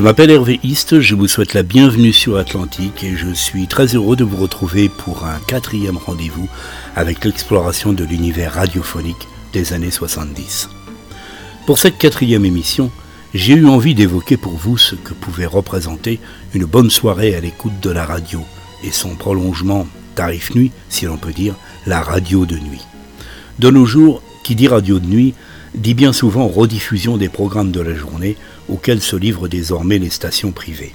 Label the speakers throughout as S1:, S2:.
S1: Je m'appelle Hervé East, je vous souhaite la bienvenue sur Atlantique et je suis très heureux de vous retrouver pour un quatrième rendez-vous avec l'exploration de l'univers radiophonique des années 70. Pour cette quatrième émission, j'ai eu envie d'évoquer pour vous ce que pouvait représenter une bonne soirée à l'écoute de la radio et son prolongement tarif nuit, si l'on peut dire, la radio de nuit. De nos jours, qui dit radio de nuit dit bien souvent rediffusion des programmes de la journée auxquels se livrent désormais les stations privées.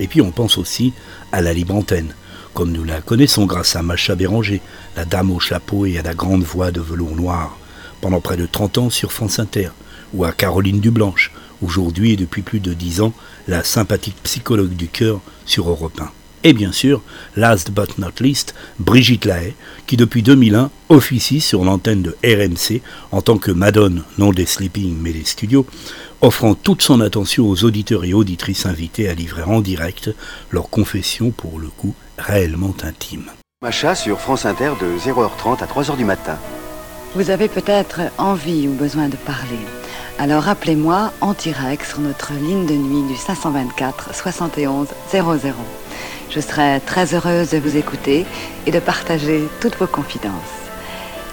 S1: Et puis on pense aussi à la libre antenne, comme nous la connaissons grâce à Macha Béranger, la dame au chapeau et à la grande voix de velours noir, pendant près de 30 ans sur France Inter, ou à Caroline Dublanche, aujourd'hui et depuis plus de 10 ans, la sympathique psychologue du cœur sur Europe 1 et bien sûr, last but not least, Brigitte Lahaye, qui depuis 2001 officie sur l'antenne de RMC en tant que Madone, non des sleeping mais des studios, offrant toute son attention aux auditeurs et auditrices invités à livrer en direct leurs confessions pour le coup réellement intimes.
S2: Macha sur France Inter de 0h30 à 3h du matin.
S3: Vous avez peut-être envie ou besoin de parler. Alors appelez-moi en direct sur notre ligne de nuit du 524 71 00. Je serai très heureuse de vous écouter et de partager toutes vos confidences.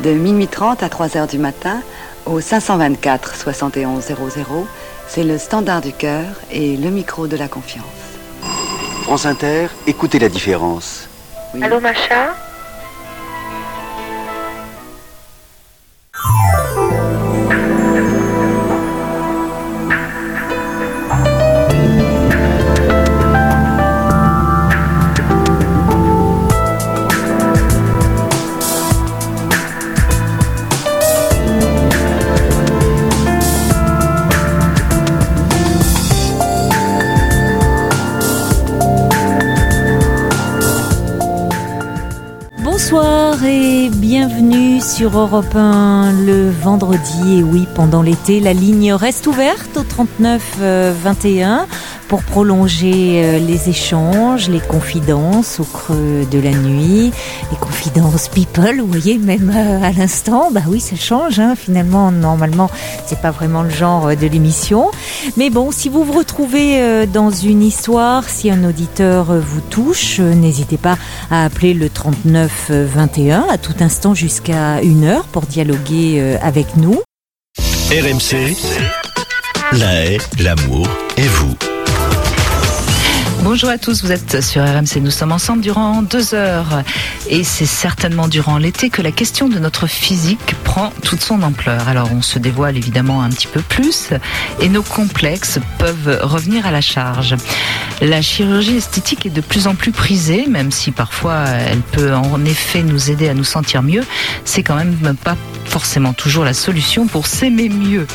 S3: De minuit 30 à 3 heures du matin, au 524 71 00, c'est le standard du cœur et le micro de la confiance.
S2: France Inter, écoutez la différence.
S4: Allô, Macha?
S5: Sur Europe 1 le vendredi. Et oui, pendant l'été, la ligne reste ouverte au 39 21 pour prolonger euh, les échanges, les confidences au creux de la nuit, les confidences people, vous voyez, même euh, à l'instant, bah oui, ça change, hein, finalement, normalement, c'est pas vraiment le genre euh, de l'émission. Mais bon, si vous vous retrouvez dans une histoire, si un auditeur vous touche, n'hésitez pas à appeler le 39 21 à tout instant jusqu'à une heure pour dialoguer avec nous.
S6: RMC, la haie, l'amour et vous.
S7: Bonjour à tous, vous êtes sur RMC, nous sommes ensemble durant deux heures et c'est certainement durant l'été que la question de notre physique prend toute son ampleur. Alors on se dévoile évidemment un petit peu plus et nos complexes peuvent revenir à la charge. La chirurgie esthétique est de plus en plus prisée, même si parfois elle peut en effet nous aider à nous sentir mieux, c'est quand même pas forcément toujours la solution pour s'aimer mieux.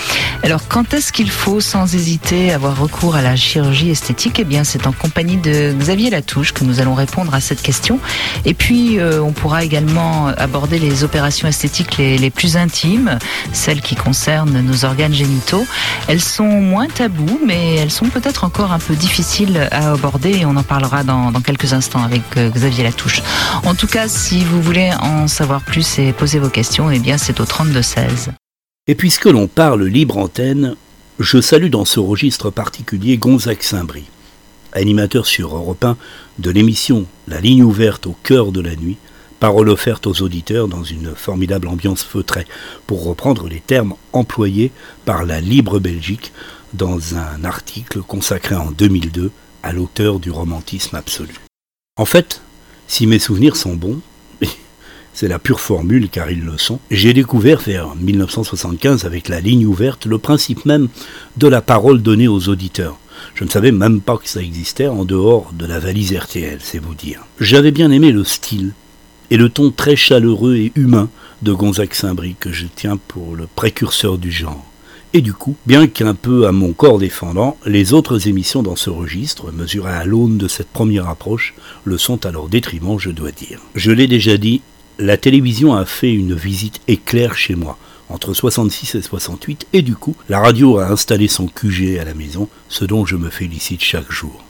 S7: Alors quand est-ce qu'il faut sans hésiter avoir recours à la chirurgie esthétique? Eh bien c'est en compagnie de Xavier Latouche que nous allons répondre à cette question. Et puis euh, on pourra également aborder les opérations esthétiques les, plus intimes, celles qui concernent nos organes génitaux. Elles sont moins tabous, mais elles sont peut-être encore un peu difficiles à aborder et on en parlera dans, dans quelques instants avec euh, Xavier Latouche. En tout cas, si vous voulez en savoir plus et poser vos questions, eh bien c'est au 32-16.
S1: Et puisque l'on parle libre antenne, je salue dans ce registre particulier Gonzague Saint-Brie, animateur sur Europe 1 de l'émission La ligne ouverte au cœur de la nuit, parole offerte aux auditeurs dans une formidable ambiance feutrée, pour reprendre les termes employés par la Libre Belgique dans un article consacré en 2002 à l'auteur du romantisme absolu. En fait, si mes souvenirs sont bons, c'est la pure formule car ils le sont. J'ai découvert vers 1975 avec la ligne ouverte le principe même de la parole donnée aux auditeurs. Je ne savais même pas que ça existait en dehors de la valise RTL, c'est vous dire. J'avais bien aimé le style et le ton très chaleureux et humain de Gonzague Saint-Brie que je tiens pour le précurseur du genre. Et du coup, bien qu'un peu à mon corps défendant, les autres émissions dans ce registre, mesurées à l'aune de cette première approche, le sont à leur détriment, je dois dire. Je l'ai déjà dit, la télévision a fait une visite éclair chez moi entre 66 et 68 et du coup la radio a installé son QG à la maison, ce dont je me félicite chaque jour.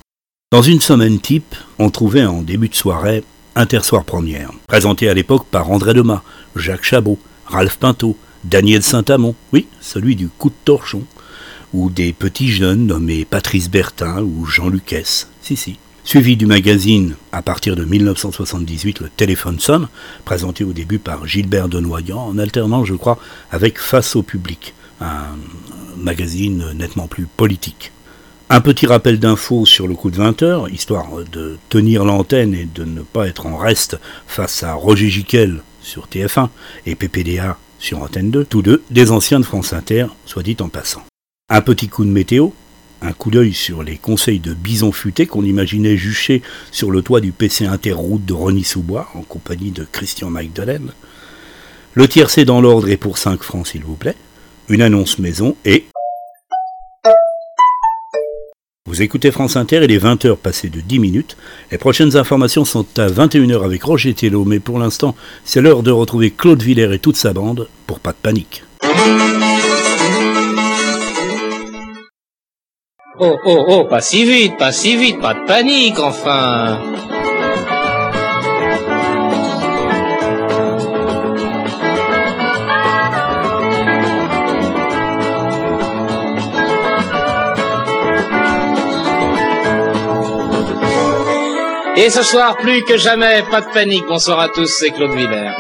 S1: Dans une semaine type, on trouvait en début de soirée Intersoir Première, présenté à l'époque par André Demas, Jacques Chabot, Ralph Pinto, Daniel Saint-Amand, oui, celui du coup de torchon, ou des petits jeunes nommés Patrice Bertin ou Jean Lucas. Si, si. Suivi du magazine, à partir de 1978, le Téléphone sonne, présenté au début par Gilbert Denoyant, en alternant, je crois, avec Face au public, un magazine nettement plus politique. Un petit rappel d'infos sur le coup de 20 heures, histoire de tenir l'antenne et de ne pas être en reste face à Roger Giquel sur TF1 et PPDA sur Antenne 2, tous deux des anciens de France Inter, soit dit en passant. Un petit coup de météo, un coup d'œil sur les conseils de Bison Futé qu'on imaginait jucher sur le toit du PC Interroute de Rony Soubois en compagnie de Christian Magdalene. Le tiercé dans l'ordre est pour 5 francs s'il vous plaît. Une annonce maison et vous écoutez France Inter, il est 20h passé de 10 minutes. Les prochaines informations sont à 21h avec Roger Tello, mais pour l'instant, c'est l'heure de retrouver Claude Villers et toute sa bande pour pas de panique.
S4: Oh, oh, oh, pas si vite, pas si vite, pas de panique, enfin. Et ce soir, plus que jamais, pas de panique. Bonsoir à tous, c'est Claude Villers.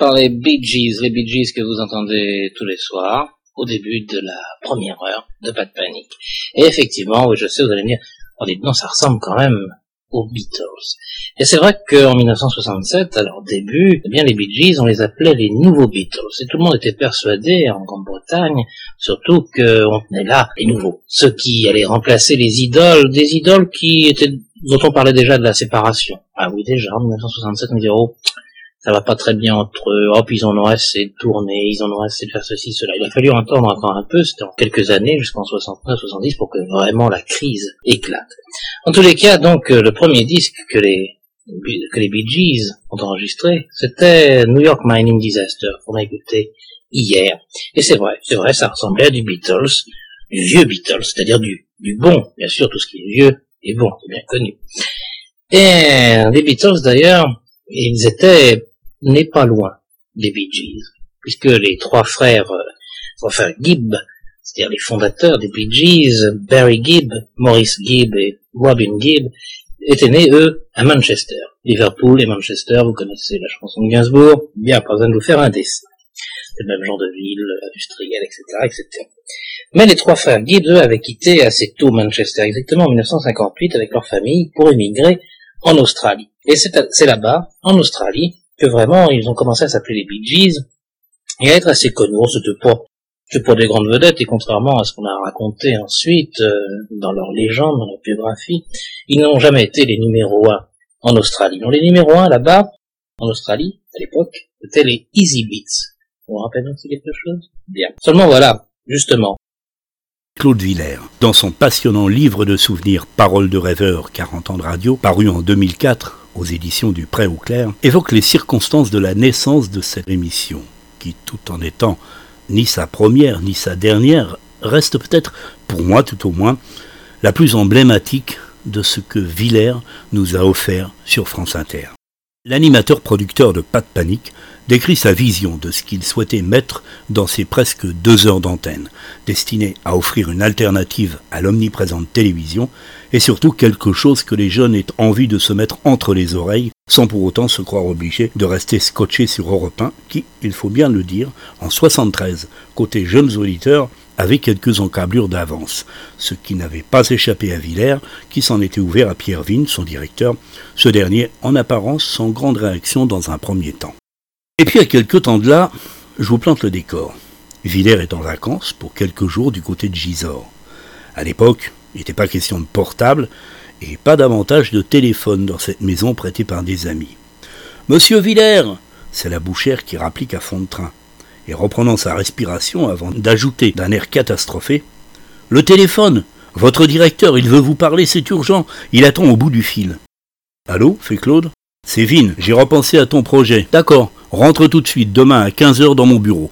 S4: Par les Bee Gees, les Bee Gees que vous entendez tous les soirs, au début de la première heure de Pas de Panique. Et effectivement, oui, je sais, vous allez me dire, oh, non, ça ressemble quand même aux Beatles. Et c'est vrai qu'en 1967, à leur début, eh bien les Bee Gees, on les appelait les nouveaux Beatles. Et tout le monde était persuadé, en Grande-Bretagne, surtout qu'on tenait là les nouveaux. Ceux qui allaient remplacer les idoles, des idoles qui étaient, dont on parlait déjà de la séparation. Ah oui, déjà, en 1967, on disait, oh, ça va pas très bien entre eux, hop, ils en ont assez de tourner, ils en ont assez de faire ceci, cela. Il a fallu entendre encore un peu, c'était en quelques années, jusqu'en 69, 70, pour que vraiment la crise éclate. En tous les cas, donc, euh, le premier disque que les, que les Bee Gees ont enregistré, c'était New York Mining Disaster, qu'on a écouté hier. Et c'est vrai, c'est vrai, ça ressemblait à du Beatles, du vieux Beatles, c'est-à-dire du, du bon, bien sûr, tout ce qui est vieux est bon, c'est bien connu. Et les Beatles, d'ailleurs, ils étaient n'est pas loin des Bee Gees, puisque les trois frères, euh, enfin Gibb, c'est-à-dire les fondateurs des Bee Gees, Barry Gibb, Maurice Gibb et Robin Gibb, étaient nés, eux, à Manchester. Liverpool et Manchester, vous connaissez la chanson de Gainsbourg, bien, pas besoin de vous faire un dessin. C'est le même genre de ville, industrielle, etc., etc. Mais les trois frères Gibb, eux, avaient quitté assez tôt Manchester, exactement en 1958, avec leur famille, pour émigrer en Australie. Et c'est là-bas, en Australie, que vraiment ils ont commencé à s'appeler les Bee Gees et à être assez connus. C'était pas que pour des grandes vedettes et contrairement à ce qu'on a raconté ensuite euh, dans leur légende, dans leur biographie, ils n'ont jamais été les numéros un en Australie. Non, les numéros un là-bas, en Australie, à l'époque, c'était les Easy Beats. Vous vous rappelez aussi quelque chose? Bien. Seulement voilà, justement,
S1: Claude Villers, dans son passionnant livre de souvenirs Paroles de rêveur, 40 ans de radio, paru en 2004, aux éditions du Pré au Clair, évoque les circonstances de la naissance de cette émission, qui, tout en étant ni sa première ni sa dernière, reste peut-être, pour moi tout au moins, la plus emblématique de ce que Villers nous a offert sur France Inter. L'animateur producteur de Pas de Panique décrit sa vision de ce qu'il souhaitait mettre dans ses presque deux heures d'antenne, destinées à offrir une alternative à l'omniprésente télévision et surtout quelque chose que les jeunes aient envie de se mettre entre les oreilles sans pour autant se croire obligés de rester scotchés sur Europe 1 qui, il faut bien le dire, en 73, côté jeunes auditeurs, avait quelques encablures d'avance, ce qui n'avait pas échappé à Villers, qui s'en était ouvert à Pierre Vigne, son directeur, ce dernier en apparence sans grande réaction dans un premier temps. Et puis à quelques temps de là, je vous plante le décor. Villers est en vacances pour quelques jours du côté de Gisors. À l'époque, il n'était pas question de portable et pas davantage de téléphone dans cette maison prêtée par des amis. Monsieur Villers, C'est la bouchère qui rapplique à fond de train. Et reprenant sa respiration avant d'ajouter d'un air catastrophé Le téléphone Votre directeur, il veut vous parler, c'est urgent. Il attend au bout du fil. Allô fait Claude? Vin, j'ai repensé à ton projet. D'accord, rentre tout de suite, demain à 15h dans mon bureau.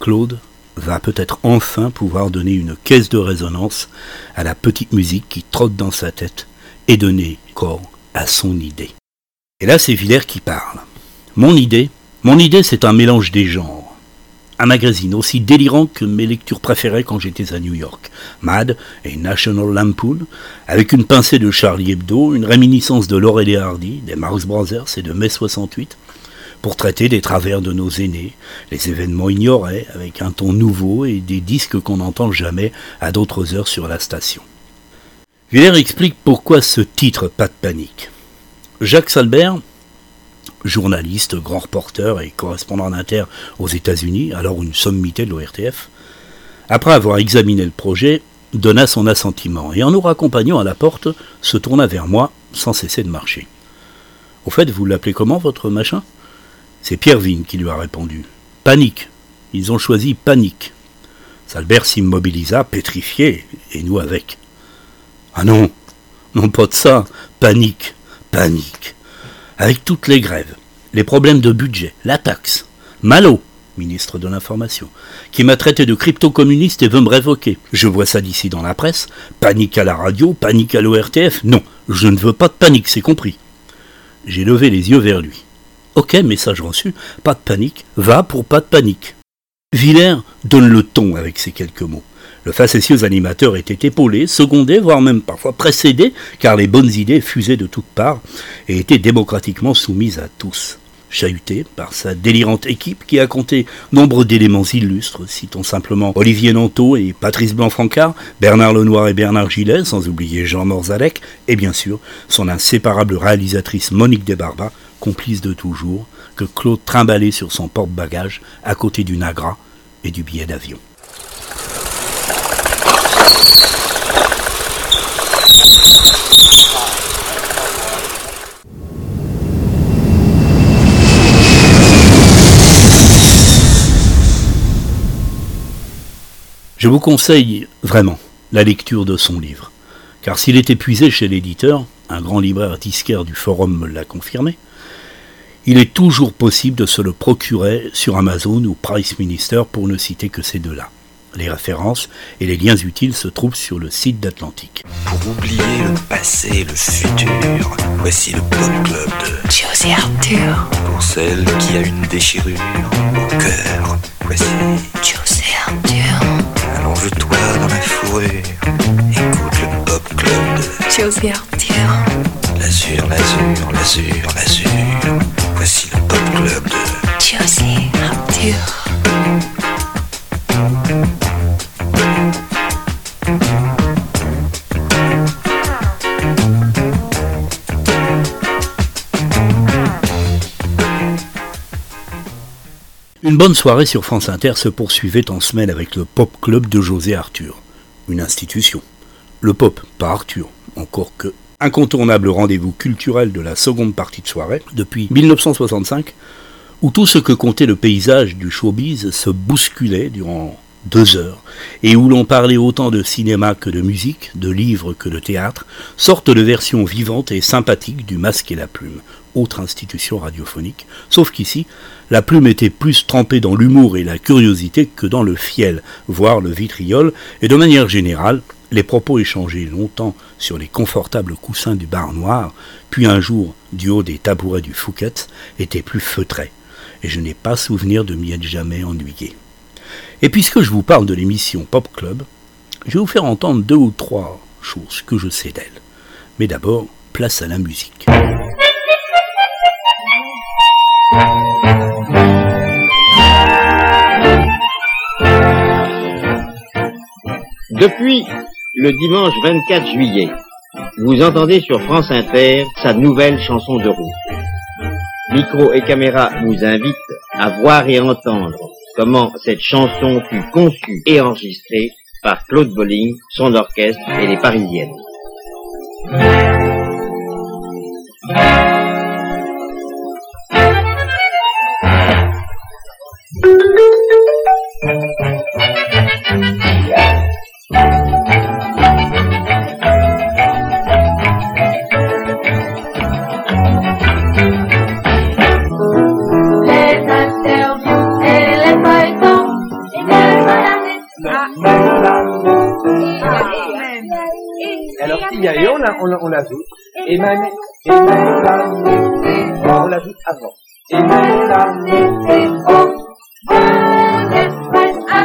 S1: Claude va peut-être enfin pouvoir donner une caisse de résonance à la petite musique qui trotte dans sa tête et donner corps à son idée. Et là, c'est Villers qui parle. Mon idée, mon idée, c'est un mélange des genres. Un magazine aussi délirant que mes lectures préférées quand j'étais à New York. Mad et National Lampoon, avec une pincée de Charlie Hebdo, une réminiscence de Laurel et Hardy, des Marx Brothers et de mai 68, pour traiter des travers de nos aînés, les événements ignorés, avec un ton nouveau et des disques qu'on n'entend jamais à d'autres heures sur la station. Villers explique pourquoi ce titre Pas de panique. Jacques Salbert, journaliste, grand reporter et correspondant d'Inter aux États-Unis, alors une sommité de l'ORTF, après avoir examiné le projet, donna son assentiment et en nous raccompagnant à la porte, se tourna vers moi sans cesser de marcher. Au fait, vous l'appelez comment votre machin? C'est Pierre Vigne qui lui a répondu. Panique. Ils ont choisi panique. Salbert s'immobilisa, pétrifié, et nous avec. Ah non, non pas de ça. Panique, panique. Avec toutes les grèves, les problèmes de budget, la taxe. Malo, ministre de l'Information, qui m'a traité de crypto-communiste et veut me révoquer. Je vois ça d'ici dans la presse. Panique à la radio, panique à l'ORTF. Non, je ne veux pas de panique, c'est compris. J'ai levé les yeux vers lui. Ok, message reçu, pas de panique, va pour pas de panique. Villers donne le ton avec ces quelques mots. Le facétieux animateur était épaulé, secondé, voire même parfois précédé, car les bonnes idées fusaient de toutes parts et étaient démocratiquement soumises à tous. Chahuté par sa délirante équipe qui a compté nombre d'éléments illustres, citons simplement Olivier Nanteau et Patrice Blanc-Francard, Bernard Lenoir et Bernard Gillet, sans oublier Jean Morzalek, et bien sûr son inséparable réalisatrice Monique Desbarbas, complice de toujours, que Claude trimballait sur son porte-bagages à côté du Nagra et du billet d'avion. Je vous conseille vraiment la lecture de son livre, car s'il est épuisé chez l'éditeur, un grand libraire disquaire du forum me l'a confirmé, il est toujours possible de se le procurer sur Amazon ou Price Minister pour ne citer que ces deux-là. Les références et les liens utiles se trouvent sur le site d'Atlantique.
S8: Pour oublier le passé et le futur, voici le Pop Club de
S9: Josie Arthur.
S8: Pour celle qui a une déchirure au cœur, voici
S9: Josie Arthur.
S8: Allonge-toi dans la fourrure, écoute le Pop Club de
S9: Josie Arthur.
S8: L'azur, l'azur, l'azur, l'azur. Voici le Pop Club de
S9: Josie Arthur.
S1: Une bonne soirée sur France Inter se poursuivait en semaine avec le Pop Club de José Arthur, une institution. Le pop, pas Arthur, encore que incontournable rendez-vous culturel de la seconde partie de soirée, depuis 1965, où tout ce que comptait le paysage du showbiz se bousculait durant deux heures, et où l'on parlait autant de cinéma que de musique, de livres que de théâtre, sorte de version vivante et sympathique du masque et la plume, autre institution radiophonique, sauf qu'ici, la plume était plus trempée dans l'humour et la curiosité que dans le fiel, voire le vitriol, et de manière générale, les propos échangés longtemps sur les confortables coussins du bar noir, puis un jour du haut des tabourets du Fouquet, étaient plus feutrés, et je n'ai pas souvenir de m'y être jamais ennuyé. Et puisque je vous parle de l'émission Pop Club, je vais vous faire entendre deux ou trois choses que je sais d'elle. Mais d'abord, place à la musique.
S10: Depuis le dimanche 24 juillet, vous entendez sur France Inter sa nouvelle chanson de route. Micro et caméra vous invitent à voir et entendre comment cette chanson fut conçue et enregistrée par Claude Bolling, son orchestre et les Parisiennes.
S11: Alors, il y a et on la, on la, on la. Et même, avant la météo.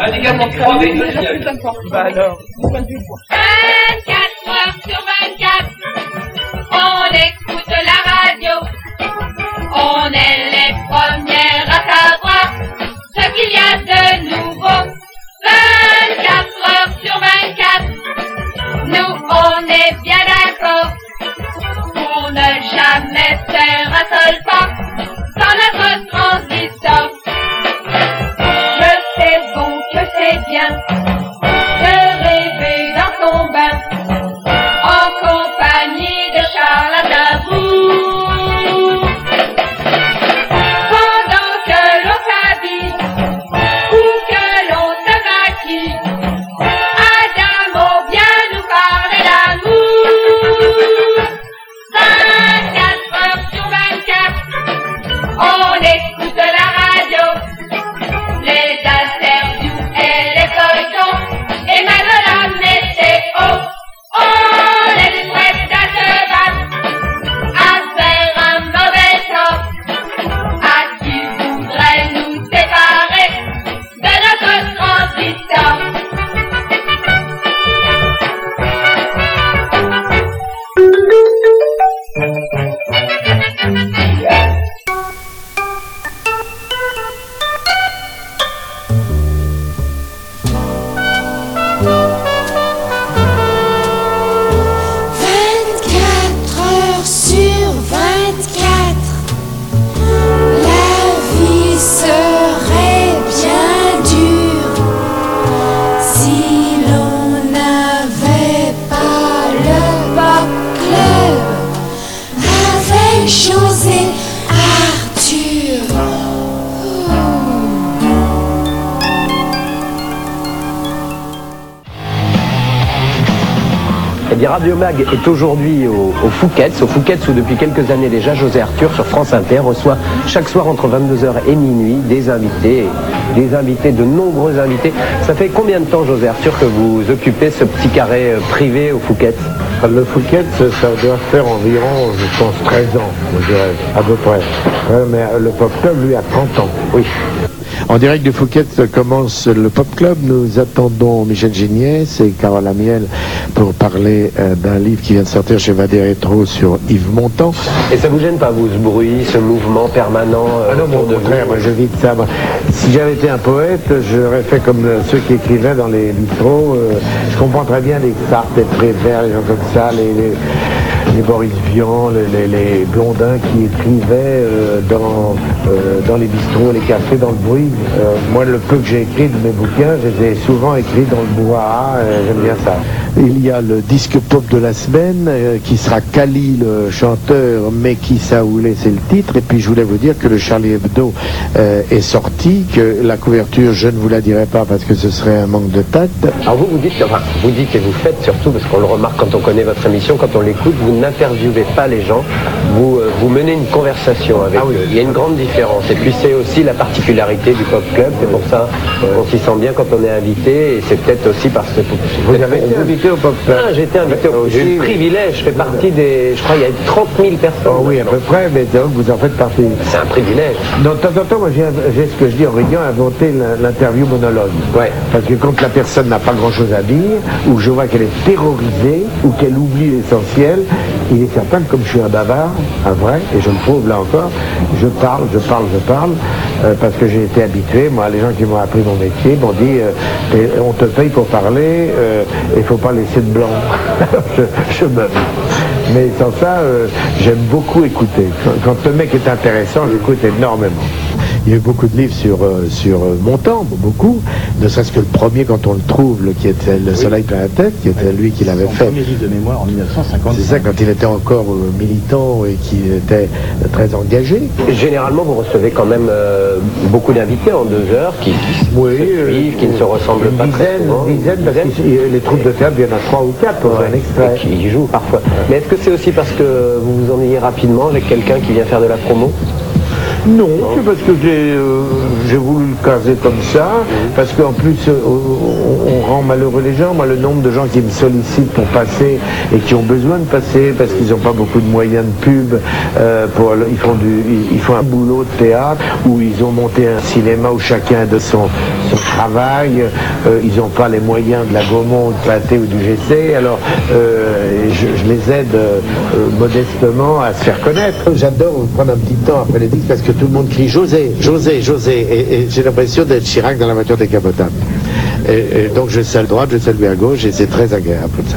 S12: Indication 3 avec le siège.
S11: Bah alors.
S13: 24 heures sur 24, on écoute la radio. On est jamais faire un seul pas
S14: est aujourd'hui au, au Fouquet's, au Fouquet's où depuis quelques années déjà, José Arthur sur France Inter reçoit chaque soir entre 22h et minuit des invités, des invités, de nombreux invités. Ça fait combien de temps, José Arthur, que vous occupez ce petit carré euh, privé au Fouquet's
S15: Le Fouquet, ça doit faire environ, je pense, 13 ans, je dirais, à peu près. Mais euh, le Pop Club, lui, a 30 ans.
S14: Oui.
S15: En direct de Fouquet commence le Pop Club. Nous attendons Michel Géniès et Carole Amiel pour parler euh, d'un livre qui vient de sortir chez Vadé Rétro sur Yves Montand.
S14: Et ça vous gêne pas, vous, ce bruit, ce mouvement permanent euh,
S15: Ah non,
S14: autour
S15: au
S14: de vous
S15: moi j'évite ça. Moi, Si j'avais été un poète, j'aurais fait comme euh, ceux qui écrivaient dans les bistrots. euh, je comprends très bien les Sartre, les Prévert, les gens comme ça, les, les, les Boris Vian, les, Blondins qui écrivaient euh, dans, euh, dans les bistrots, les cafés, dans le bruit. Euh, moi, le peu que j'ai écrit de mes bouquins, je les ai souvent écrits dans le bois. J'aime bien ça. Il y a le disque pop de la semaine euh, qui sera Kali le chanteur, mais qui Saoulé c'est le titre. Et puis je voulais vous dire que le Charlie Hebdo euh, est sorti, que la couverture je ne vous la dirai pas parce que ce serait un manque de tact.
S14: Alors vous, vous dites, enfin, vous dites et vous faites surtout, parce qu'on le remarque quand on connaît votre émission, quand on l'écoute, vous n'interviewez pas les gens, vous, euh, vous menez une conversation avec eux. Il y a une grande différence. Et puis c'est aussi la particularité du Pop Club, c'est pour ça qu'on s'y sent bien quand on est invité, et c'est peut-être aussi parce que...
S15: Vous avez été invité au Pop
S14: j'ai été invité, au- j'ai eu le privilège, je fais partie des... Je crois il y a 30 000 personnes.
S15: Oh oui, à peu près, mais donc vous en faites partie.
S14: C'est un privilège.
S15: Donc, de temps en temps, moi, j'ai ce que je dis en inventé l'in- l'interview monologue.
S14: Ouais.
S15: Parce que quand la personne n'a pas grand-chose à dire, ou je vois qu'elle est terrorisée, ou qu'elle oublie l'essentiel, il est certain que comme je suis un bavard, un vrai, et je le prouve là encore, je parle, je parle, je parle, euh, parce que j'ai été habitué, moi, les gens qui m'ont appris mon métier m'ont dit, euh, on te paye pour parler, euh, il ne faut pas laisser de blanc. Alors, je, je me... Mais sans ça, euh, j'aime beaucoup écouter. Quand le mec est intéressant, j'écoute énormément. Il y a eu beaucoup de livres sur, euh, sur euh, Montand, beaucoup, ne serait-ce que le premier quand on le trouve, le, qui était Le Soleil plein la tête, qui était lui qui l'avait fait.
S16: premier livre de mémoire en 1950.
S15: C'est ça, quand il était encore euh, militant et qui était très engagé.
S14: Généralement, vous recevez quand même euh, beaucoup d'invités en deux heures qui, qui se
S15: Oui,
S14: suivent, qui ne se ressemblent
S15: une
S14: pas très
S15: dizaine,
S14: souvent.
S15: une dizaine, parce que les troupes de théâtre, il y en a trois ou quatre pour un extrait.
S14: Et qui jouent parfois. Mais est-ce que c'est aussi parce que vous vous ennuyez rapidement avec quelqu'un qui vient faire de la promo?
S15: Non, c'est parce que j'ai euh, voulu le caser comme ça, parce qu'en plus euh, on, rend malheureux les gens. Moi, le nombre de gens qui me sollicitent pour passer et qui ont besoin de passer parce qu'ils n'ont pas beaucoup de moyens de pub, euh, pour, ils, font du, ils, font un boulot de théâtre où ils ont monté un cinéma où chacun a de son, travail, ils n'ont pas les moyens de la Gaumont, de Pâté ou du GC, alors je, je les aide modestement à se faire connaître. J'adore prendre un petit temps après les disques parce que tout le monde crie José, José, José, et, et j'ai l'impression d'être Chirac dans la voiture décapotable. Et, et donc je sais à droite, je sais lui à gauche, et c'est très agréable comme ça.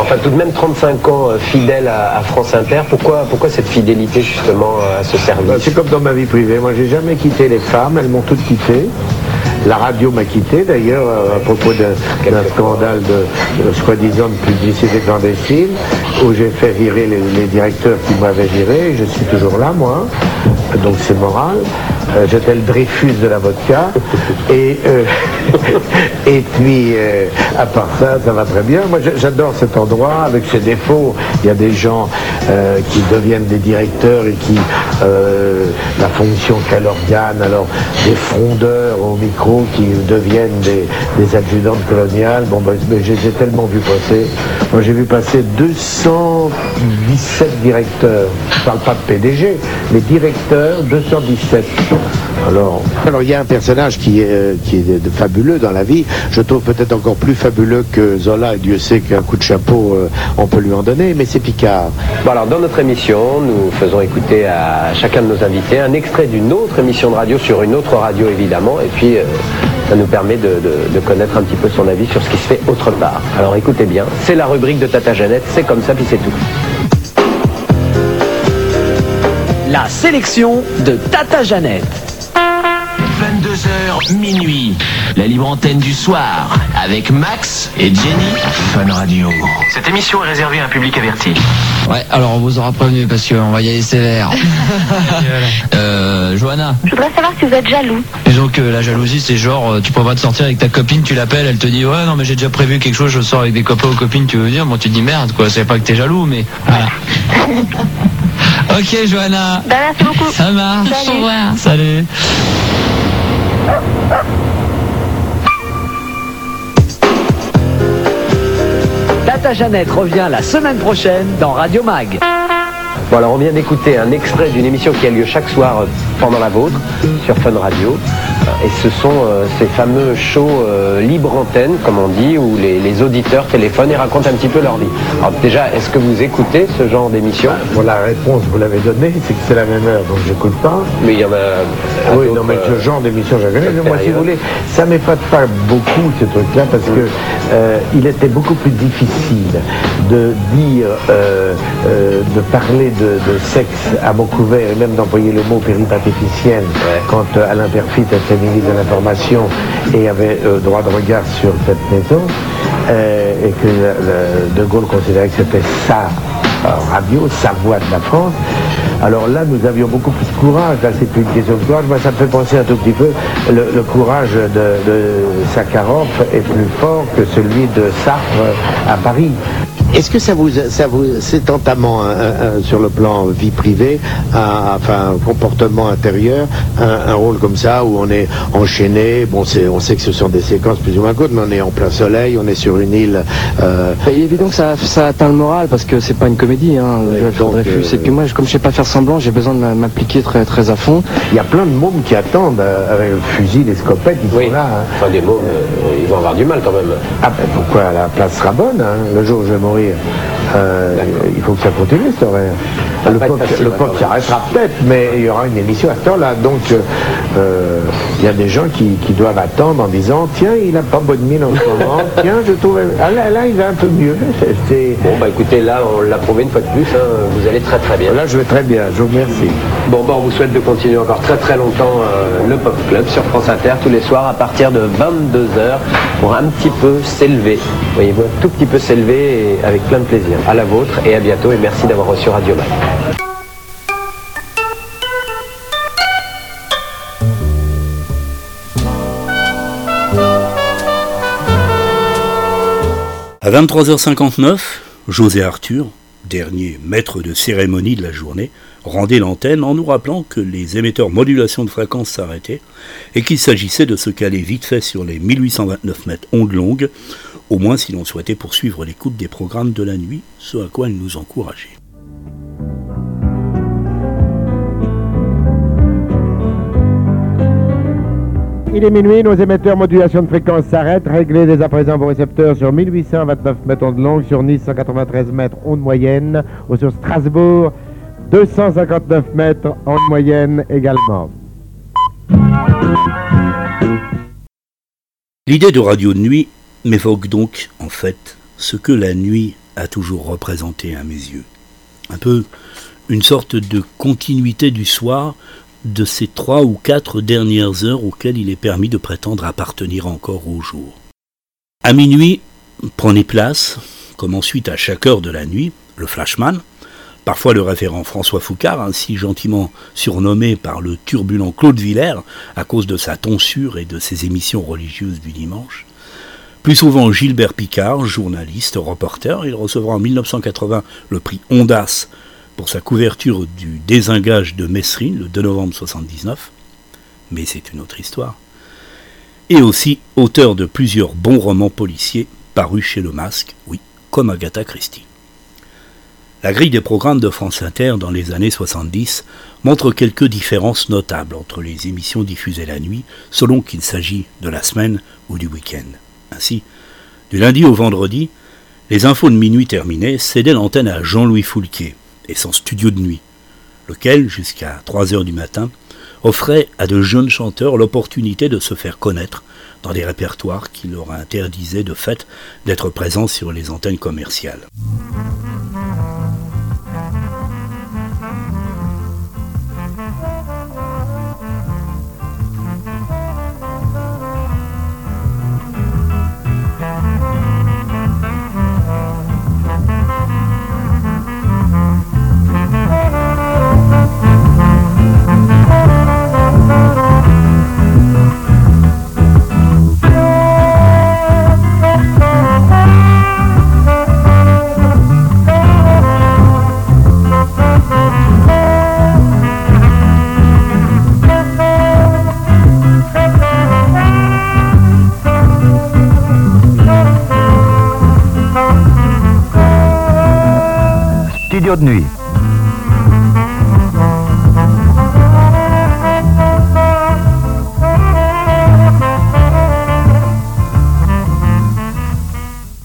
S14: Enfin, tout de même 35 ans euh, fidèle à, à France Inter. Pourquoi, pourquoi cette fidélité justement euh, à ce
S15: Bah,
S14: service
S15: C'est comme dans ma vie privée. Moi, j'ai jamais quitté les femmes. Elles m'ont toutes quitté. La radio m'a quitté d'ailleurs euh, à propos d'un d'un scandale de, de soi-disant de publicité clandestine où j'ai fait virer les, les directeurs qui m'avaient viré. Je suis toujours là, moi. Donc c'est moral. Euh, J'étais le Dreyfus de la vodka. Et, euh, et puis, euh, à part ça, ça va très bien. Moi, j'a- j'adore cet endroit avec ses défauts. Il y a des gens qui deviennent des directeurs et qui, la fonction qu'elle organe, alors des frondeurs au micro qui deviennent des, des adjudantes coloniales. Bon, ben, mais je les ai tellement vus passer. Moi, j'ai vu passer 217 directeurs. Je parle pas de PDG, mais directeurs, 217. Alors, il y a un personnage qui est, euh, qui fabuleux dans la vie. Je trouve peut-être encore plus fabuleux que Zola, et Dieu sait qu'un coup de chapeau, euh, on peut lui en donner, mais c'est Picard.
S14: Bon, alors, dans notre émission, nous faisons écouter à chacun de nos invités un extrait d'une autre émission de radio sur une autre radio, évidemment, et puis euh, ça nous permet de, de- de connaître un petit peu son avis sur ce qui se fait autre part. Alors, écoutez bien, c'est la rubrique de Tata Jeannette, c'est comme ça, puis c'est tout.
S17: La sélection de Tata Jeannette.
S18: 22h minuit, la libre antenne du soir, avec Max et Jenny. Fun Radio. Cette émission est réservée à un public averti.
S19: Ouais, alors on vous aura prévenu parce qu'on va y aller sévère. euh, Johanna,
S20: Je voudrais savoir si vous êtes jaloux.
S19: disons que la jalousie c'est genre euh, tu prévois de sortir avec ta copine, tu l'appelles, elle te dit ouais non mais j'ai déjà prévu quelque chose, je sors avec des copains ou copines, tu veux venir, bon tu te dis merde quoi, c'est pas que t'es jaloux mais voilà. ok Johanna.
S20: Ben, merci beaucoup.
S19: Ça marche.
S20: Salut. Au revoir.
S19: Salut.
S17: Tata Jeannette revient la semaine prochaine dans Radio Mag.
S14: Bon, alors on vient d'écouter un extrait d'une émission qui a lieu chaque soir euh, pendant la vôtre sur Fun Radio. Et ce sont euh, ces fameux shows euh, libre antenne, comme on dit, où les, les auditeurs téléphonent et racontent un petit peu leur vie. Alors déjà, est-ce que vous écoutez ce genre d'émission?
S15: Bon, la réponse, vous l'avez donnée, c'est que c'est la même heure, donc j'écoute pas.
S14: Mais il y en a.
S15: Oui, non, mais
S14: euh,
S15: ce genre d'émission, je connais. Moi, si vous voulez, ça m'épate pas beaucoup, ces trucs-là, parce que euh, il était beaucoup plus difficile de dire, euh, euh, de parler de, de sexe à mot couvert, et même d'employer le mot péripatéticienne, quand Alain Perfit ministre de l'Information et avait euh, droit de regard sur cette maison, euh, et que De Gaulle considérait que c'était sa euh, radio, sa voix de la France. Alors là, nous avions beaucoup plus de courage. Là, c'est une question de courage. Moi, ça me fait penser un tout petit peu. Le, le courage de, de Sakharov est plus fort que celui de Sartre à Paris. Est-ce que ça vous, ça vous, c'est entamant sur le plan vie privée, un, enfin comportement intérieur, un, un rôle comme ça où on est enchaîné? Bon, c'est, on sait que ce sont des séquences plus ou moins courtes, mais on est en plein soleil, on est sur une île. euh,
S21: Il est évident que ça, ça atteint le moral parce que c'est pas une comédie, hein, le Dreyfus. Et puis moi, je- comme je sais pas faire semblant, j'ai besoin de m'impliquer très, très à fond.
S15: Il y a plein de mômes qui attendent euh, avec le fusil, les scopettes, ils sont là. hein.
S14: Enfin, des mots, euh, ils vont avoir du mal quand même.
S15: Ah ben pourquoi la place sera bonne hein, le jour où je vais mourir Cauê. Euh, il faut que ça continue, cet horaire. Le pop,
S14: facile,
S15: le peut-être, mais il y aura une émission à ce temps-là. Donc, euh, euh, il y a des gens qui, qui doivent attendre en disant Tiens, il n'a pas bonne mine en ce moment. Tiens, je trouve. Ah, là, là, il va un peu mieux.
S14: Bon, bah écoutez, là, on l'a prouvé une fois de plus, hein, vous allez très très bien.
S15: Là, je vais très bien. Je vous remercie.
S14: Bon, bah, on vous souhaite de continuer encore très très longtemps euh, le Pop Club sur France Inter tous les soirs à partir de 22h pour un petit peu s'élever. Voyez-vous, un tout petit peu s'élever avec plein de plaisir. À la vôtre et à bientôt et merci d'avoir reçu Radio Mag.
S1: À 23h59, José Arthur, dernier maître de cérémonie de la journée, rendait l'antenne en nous rappelant que les émetteurs modulation de fréquence s'arrêtaient et qu'il s'agissait de se caler vite fait sur les 1829 mètres ondes longues, au moins si l'on souhaitait poursuivre l'écoute des programmes de la nuit, ce à quoi il nous encourageait.
S15: Il est minuit, nos émetteurs modulation de fréquence s'arrêtent. Réglez dès à présent vos récepteurs sur 1829 mètres ondes longues, sur Nice 193 mètres ondes moyennes, ou sur Strasbourg 259 mètres ondes moyennes également.
S1: L'idée de radio de nuit m'évoque donc, en fait, ce que la nuit a toujours représenté à mes yeux. Un peu une sorte de continuité du soir de ces trois ou quatre dernières heures auxquelles il est permis de prétendre appartenir encore au jour. À minuit, prenez place, comme ensuite à chaque heure de la nuit, le flashman, parfois le référent François Foucard, ainsi gentiment surnommé par le turbulent Claude Villers à cause de sa tonsure et de ses émissions religieuses du dimanche. Plus souvent Gilbert Picard, journaliste, reporter, il recevra en 1980 le prix Ondas pour sa couverture du désingage de Messrine le 2 novembre 79, mais c'est une autre histoire. Et aussi auteur de plusieurs bons romans policiers parus chez Le Masque, oui, comme Agatha Christie. La grille des programmes de France Inter dans les années 70 montre quelques différences notables entre les émissions diffusées la nuit, selon qu'il s'agit de la semaine ou du week-end. Ainsi, du lundi au vendredi, les infos de minuit terminées cédaient l'antenne à Jean-Louis Foulquier et son studio de nuit, lequel, jusqu'à 3 heures du matin, offrait à de jeunes chanteurs l'opportunité de se faire connaître dans des répertoires qui leur interdisaient de fait d'être présents sur les antennes commerciales.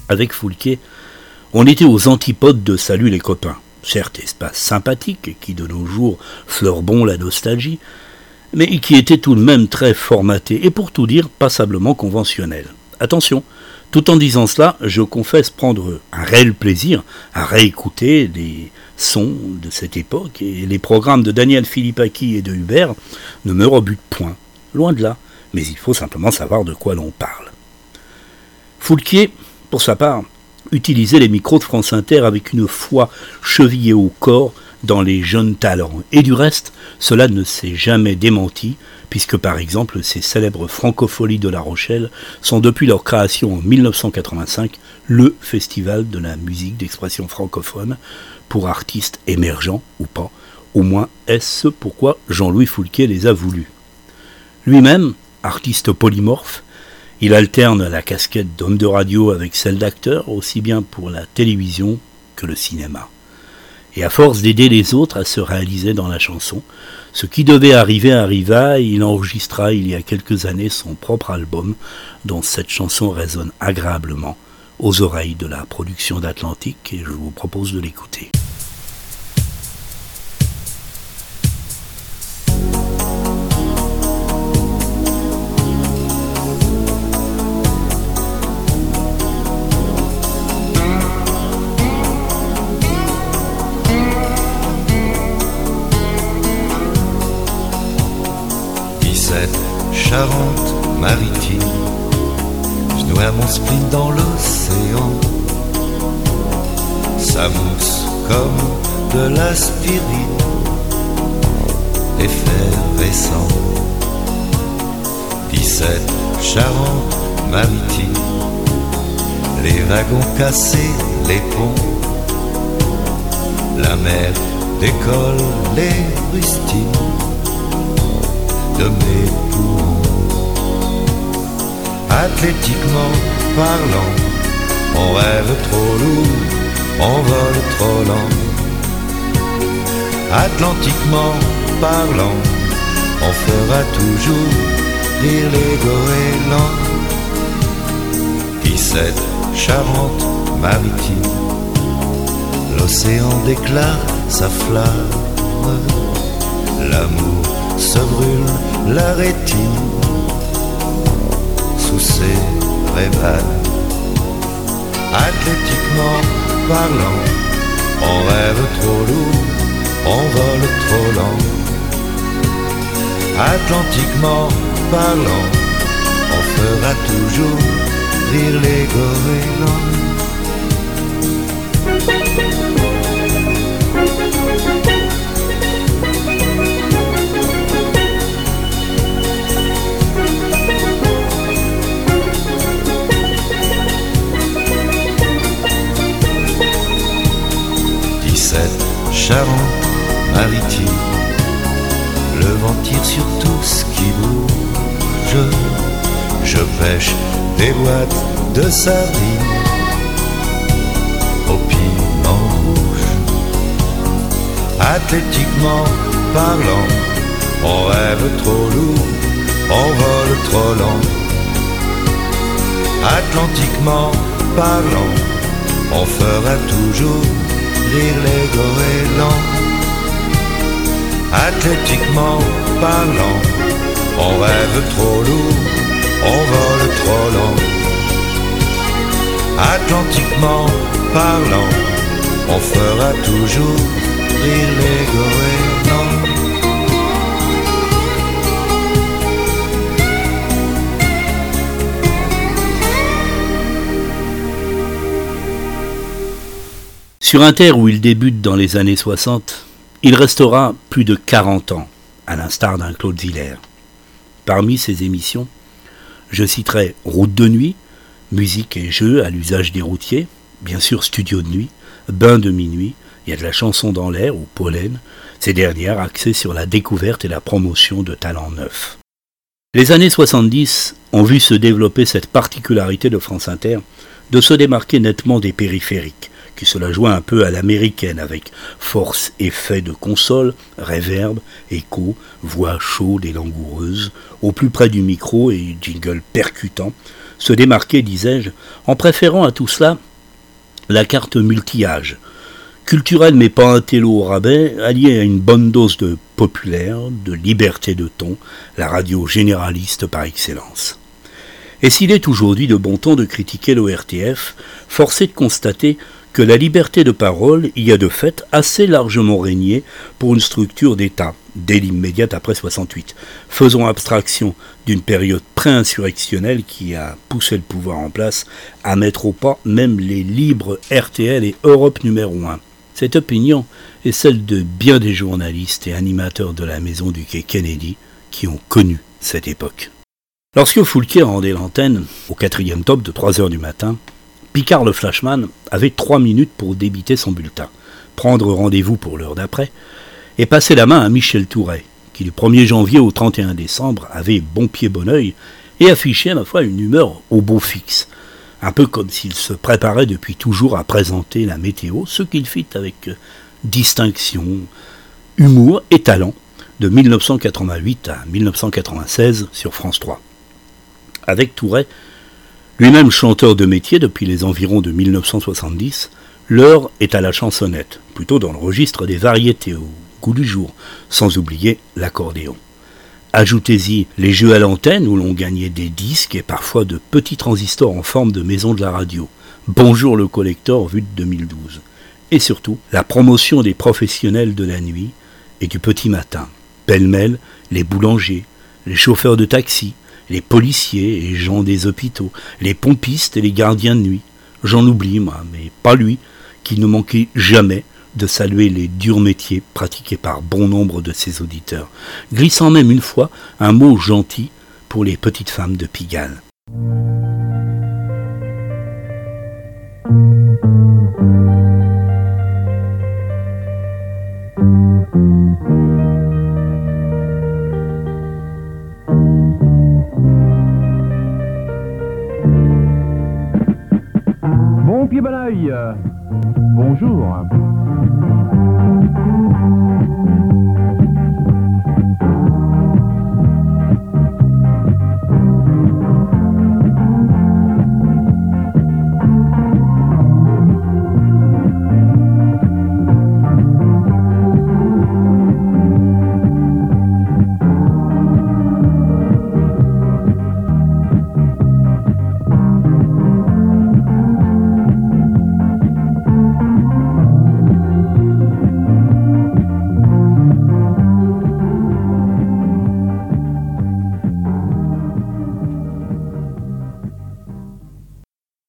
S1: Avec Foulquier, on était aux antipodes de Salut les copains. Certes, espace sympathique qui de nos jours fleure bon la nostalgie, mais qui était tout de même très formaté et pour tout dire passablement conventionnel. Attention, tout en disant cela, je confesse prendre un réel plaisir à réécouter des sons de cette époque et les programmes de Daniel Philippaki et de Hubert ne me rebutent point, loin de là, mais il faut simplement savoir de quoi l'on parle. Foulquier, pour sa part, utilisait les micros de France Inter avec une foi chevillée au corps dans les jeunes talents. Et du reste, cela ne s'est jamais démenti, puisque par exemple ces célèbres francopholies de La Rochelle sont depuis leur création en 1985 le festival de la musique d'expression francophone pour artistes émergents ou pas. Au moins est-ce ce pourquoi Jean-Louis Foulquier les a voulus. Lui-même, artiste polymorphe, il alterne la casquette d'homme de radio avec celle d'acteur, aussi bien pour la télévision que le cinéma. Et à force d'aider les autres à se réaliser dans la chanson, ce qui devait arriver arriva et il enregistra il y a quelques années son propre album dont cette chanson résonne agréablement aux oreilles de la production d'Atlantique et je vous propose de l'écouter.
S22: Maritime. Je noie mon spleen dans l'océan. Ça mousse comme de l'aspirine, effervescent. 17 Charente maritime, les wagons cassés, les ponts. La mer décolle les rustines de mes poumons. Athlétiquement parlant, on rêve trop lourd, on vole trop lent. Atlantiquement parlant, on fera toujours rire les goélands. 17 Charente maritime, l'océan déclare sa flamme, l'amour se brûle la rétine sous ses rêves. Athlétiquement parlant, on rêve trop lourd, on vole trop lent. Atlantiquement parlant, on fera toujours rire les goélands. Charente maritime, le vent tire sur tout ce qui bouge. Je pêche des boîtes de sardines au piment rouge. Athlétiquement parlant, on rêve trop lourd, on vole trop lent. Atlantiquement parlant, on fera toujours rire les. Athlétiquement parlant, on rêve trop lourd, on vole trop lent. Atlantiquement parlant, on fera toujours rire les.
S1: Sur un terre où il débute dans les années 60, il restera plus de 40 ans, à l'instar d'un Claude Ziller. Parmi ses émissions, je citerai Route de nuit, musique et jeux à l'usage des routiers, bien sûr Studio de nuit, Bain de minuit, il y a de la chanson dans l'air ou Pollen, ces dernières axées sur la découverte et la promotion de talents neufs. Les années 70 ont vu se développer cette particularité de France Inter de se démarquer nettement des périphériques, qui se la joint un peu à l'américaine avec force effet de console, réverb, écho, voix chaude et langoureuse, au plus près du micro et jingle percutant, se démarquer, disais-je, en préférant à tout cela la carte multi-âge, culturelle mais pas un télo au rabais, alliée à une bonne dose de populaire, de liberté de ton, la radio généraliste par excellence. Et s'il est aujourd'hui de bon ton de critiquer l'ORTF, force est de constater que la liberté de parole y a de fait assez largement régné pour une structure d'État, dès l'immédiate après 68. Faisons abstraction d'une période pré-insurrectionnelle qui a poussé le pouvoir en place à mettre au pas même les libres RTL et Europe numéro 1. Cette opinion est celle de bien des journalistes et animateurs de la maison du quai Kennedy qui ont connu cette époque. Lorsque Foulquier rendait l'antenne, au quatrième top de 3 heures du matin, Picard le Flashman avait trois minutes pour débiter son bulletin, prendre rendez-vous pour l'heure d'après, et passer la main à Michel Touret, qui du 1er janvier au 31 décembre avait bon pied bon oeil et affichait à ma foi une humeur au beau fixe, un peu comme s'il se préparait depuis toujours à présenter la météo, ce qu'il fit avec distinction, humour et talent de 1988 à 1996 sur France 3. Avec Touret, Lui-même chanteur de métier depuis les environs de 1970, l'heure est à la chansonnette, plutôt dans le registre des variétés au goût du jour, sans oublier l'accordéon. Ajoutez-y les jeux à l'antenne où l'on gagnait des disques et parfois de petits transistors en forme de maison de la radio. Bonjour le collector vu de 2012. Et surtout, la promotion des professionnels de la nuit et du petit matin. Pêle-mêle, les boulangers, les chauffeurs de taxi, les policiers et gens des hôpitaux, les pompistes et les gardiens de nuit. J'en oublie, moi, mais pas lui, qui ne manquait jamais de saluer les durs métiers pratiqués par bon nombre de ses auditeurs, glissant même une fois un mot gentil pour les petites femmes de Pigalle.
S16: Oeil. Bonjour.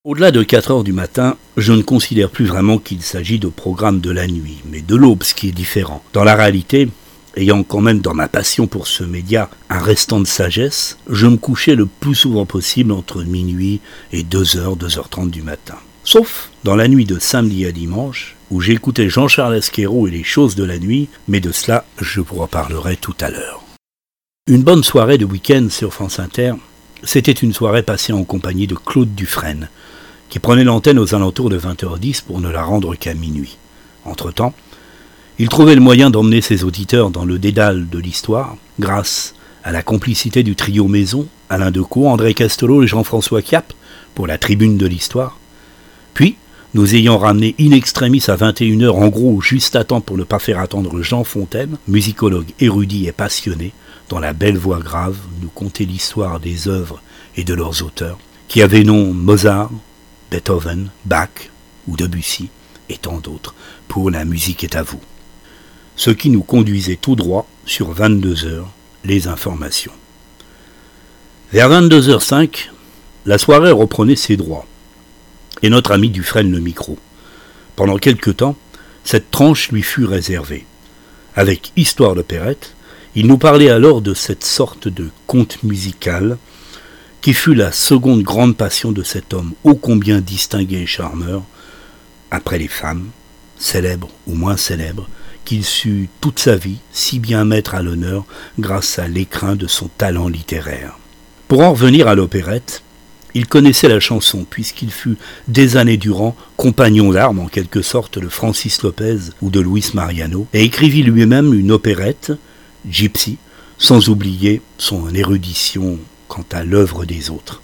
S1: Au-delà de 4 heures du matin, je ne considère plus vraiment qu'il s'agit de programme de la nuit, mais de l'aube, ce qui est différent. Dans la réalité, ayant quand même dans ma passion pour ce média un restant de sagesse, je me couchais le plus souvent possible entre minuit et 2h, 2h30 du matin. Sauf dans la nuit de samedi à dimanche, où j'écoutais Jean-Charles Esquero et les choses de la nuit, mais de cela je vous reparlerai tout à l'heure. Une bonne soirée de week-end sur France Inter, c'était une soirée passée en compagnie de Claude Dufresne, qui prenait l'antenne aux alentours de 20h10 pour ne la rendre qu'à minuit. Entre-temps, il trouvait le moyen d'emmener ses auditeurs dans le dédale de l'histoire, grâce à la complicité du trio Maison, Alain Decaux, André Castelot et Jean-François Cap, pour la tribune de l'histoire. Puis, nous ayant ramené in extremis à 21h, en gros juste à temps pour ne pas faire attendre Jean Fontaine, musicologue érudit et passionné, dont la belle voix grave nous contait l'histoire des œuvres et de leurs auteurs, qui avaient nom Mozart, Beethoven, Bach ou Debussy, et tant d'autres, pour La musique est à vous. Ce qui nous conduisait tout droit sur 22 heures, les informations. Vers 22h05, la soirée reprenait ses droits, et notre ami Dufresne le micro. Pendant quelque temps, cette tranche lui fut réservée. Avec Histoire d'opérette, il nous parlait alors de cette sorte de conte musical qui fut la seconde grande passion de cet homme ô combien distingué et charmeur, après les femmes, célèbres ou moins célèbres, qu'il sut toute sa vie si bien mettre à l'honneur grâce à l'écrin de son talent littéraire. Pour en revenir à l'opérette, il connaissait la chanson puisqu'il fut des années durant compagnon d'armes en quelque sorte de Francis Lopez ou de Luis Mariano et écrivit lui-même une opérette, Gypsy, sans oublier son érudition quant à l'œuvre des autres.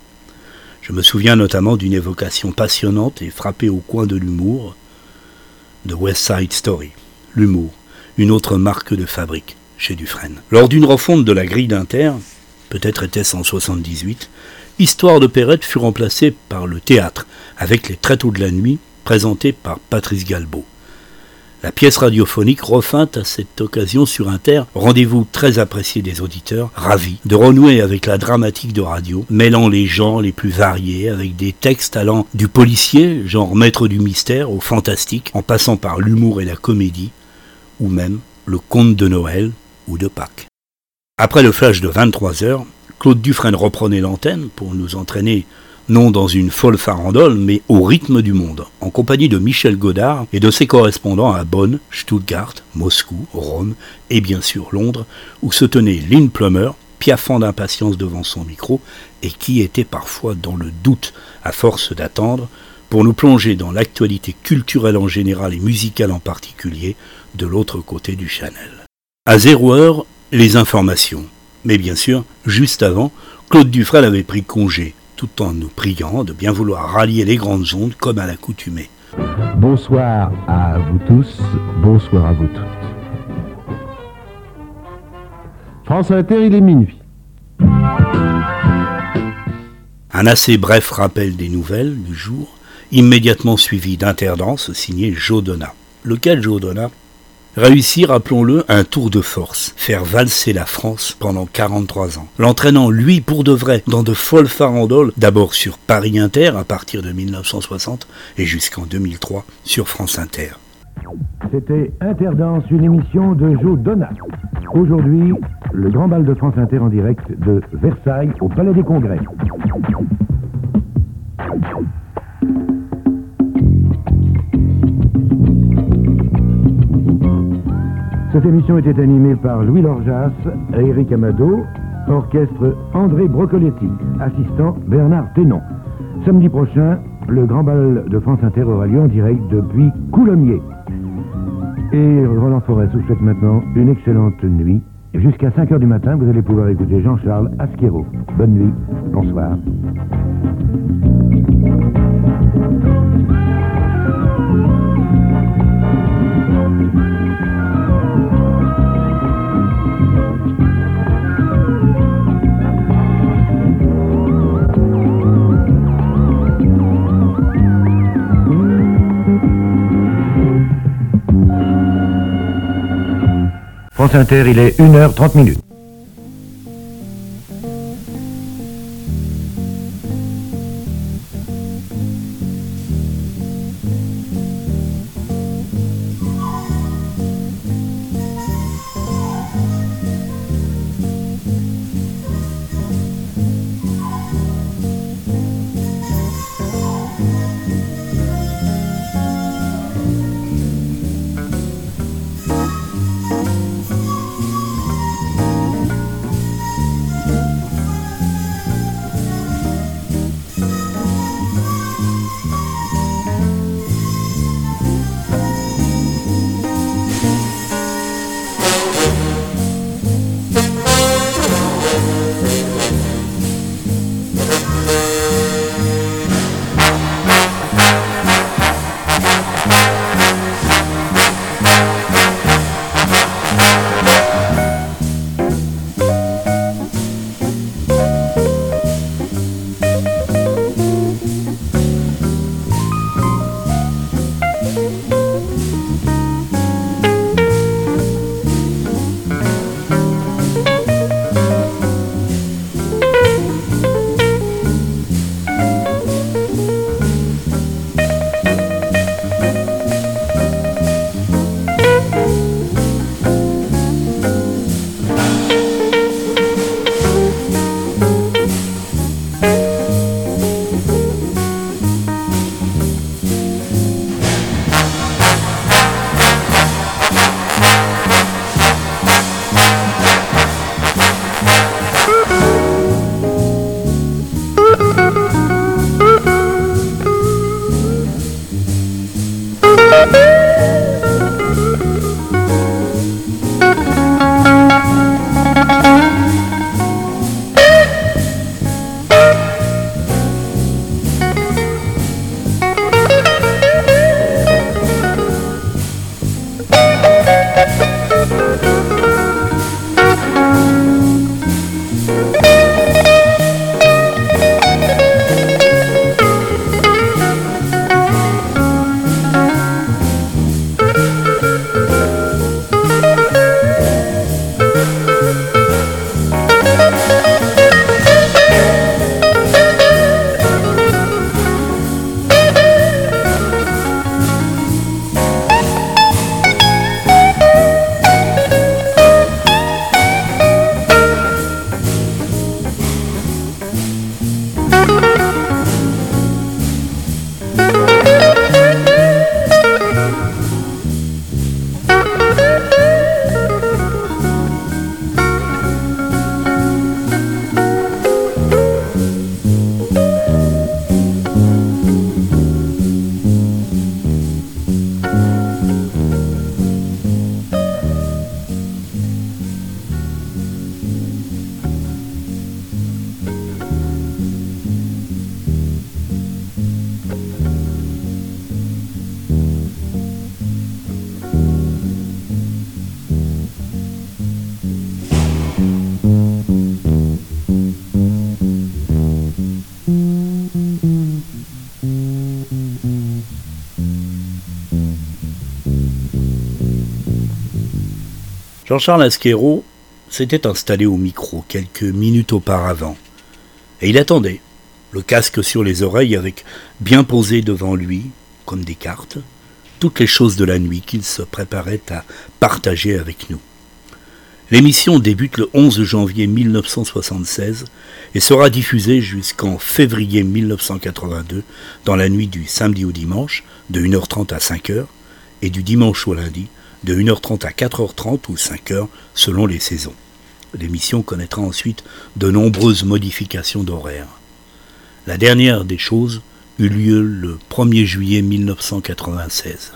S1: Je me souviens notamment d'une évocation passionnante et frappée au coin de l'humour de West Side Story. L'humour, une autre marque de fabrique chez Dufresne. Lors d'une refonte de la grille d'Inter, peut-être était-ce en 78, Histoire de Perrette fut remplacée par le théâtre, avec les Tréteaux de la nuit, présentés par Patrice Galbeau. La pièce radiophonique refinte à cette occasion sur Inter, rendez-vous très apprécié des auditeurs, ravis de renouer avec la dramatique de radio, mêlant les gens les plus variés avec des textes allant du policier, genre maître du mystère, au fantastique, en passant par l'humour et la comédie, ou même le conte de Noël ou de Pâques. Après le flash de 23 heures, Claude Dufresne reprenait l'antenne pour nous entraîner non dans une folle farandole, mais au rythme du monde, en compagnie de Michel Godard et de ses correspondants à Bonn, Stuttgart, Moscou, Rome et bien sûr Londres, où se tenait Lynn Plummer, piaffant d'impatience devant son micro, et qui était parfois dans le doute à force d'attendre, pour nous plonger dans l'actualité culturelle en général et musicale en particulier, de l'autre côté du Channel. À zéro heure, les informations. Mais bien sûr, juste avant, Claude Dufresne avait pris congé, tout en nous priant de bien vouloir rallier les grandes ondes comme à l'accoutumée.
S16: Bonsoir à vous tous, bonsoir à vous toutes. France Inter, il est minuit.
S1: Un assez bref rappel des nouvelles du jour, immédiatement suivi d'Interdance signé Jodona. Lequel Jodona réussit, rappelons-le, un tour de force, faire valser la France pendant 43 ans, l'entraînant lui pour de vrai dans de folles farandoles, d'abord sur Paris Inter à partir de 1960 et jusqu'en 2003 sur France Inter.
S16: C'était Interdance, une émission de Joe Donat. Aujourd'hui, le grand bal de France Inter en direct de Versailles au Palais des Congrès. Cette émission était animée par Louis Lorjas Eric Amado, orchestre André Brocoletti, assistant Bernard Ténon. Samedi prochain, le grand bal de France Inter aura lieu en direct depuis Coulommiers. Et Roland Forest vous souhaite maintenant une excellente nuit. Jusqu'à 5 heures du matin, vous allez pouvoir écouter Jean-Charles Asquero. Bonne nuit, bonsoir. France Inter, il est 1h30 minutes.
S1: Jean-Charles Asquero s'était installé au micro quelques minutes auparavant, et il attendait, le casque sur les oreilles avec bien posé devant lui, comme des cartes, toutes les choses de la nuit qu'il se préparait à partager avec nous. L'émission débute le 11 janvier 1976 et sera diffusée jusqu'en février 1982 dans la nuit du samedi au dimanche de 1h30 à 5h et du dimanche au lundi de 1h30 à 4h30 ou 5h selon les saisons. L'émission connaîtra ensuite de nombreuses modifications d'horaire. La dernière des choses eut lieu le 1er juillet 1996.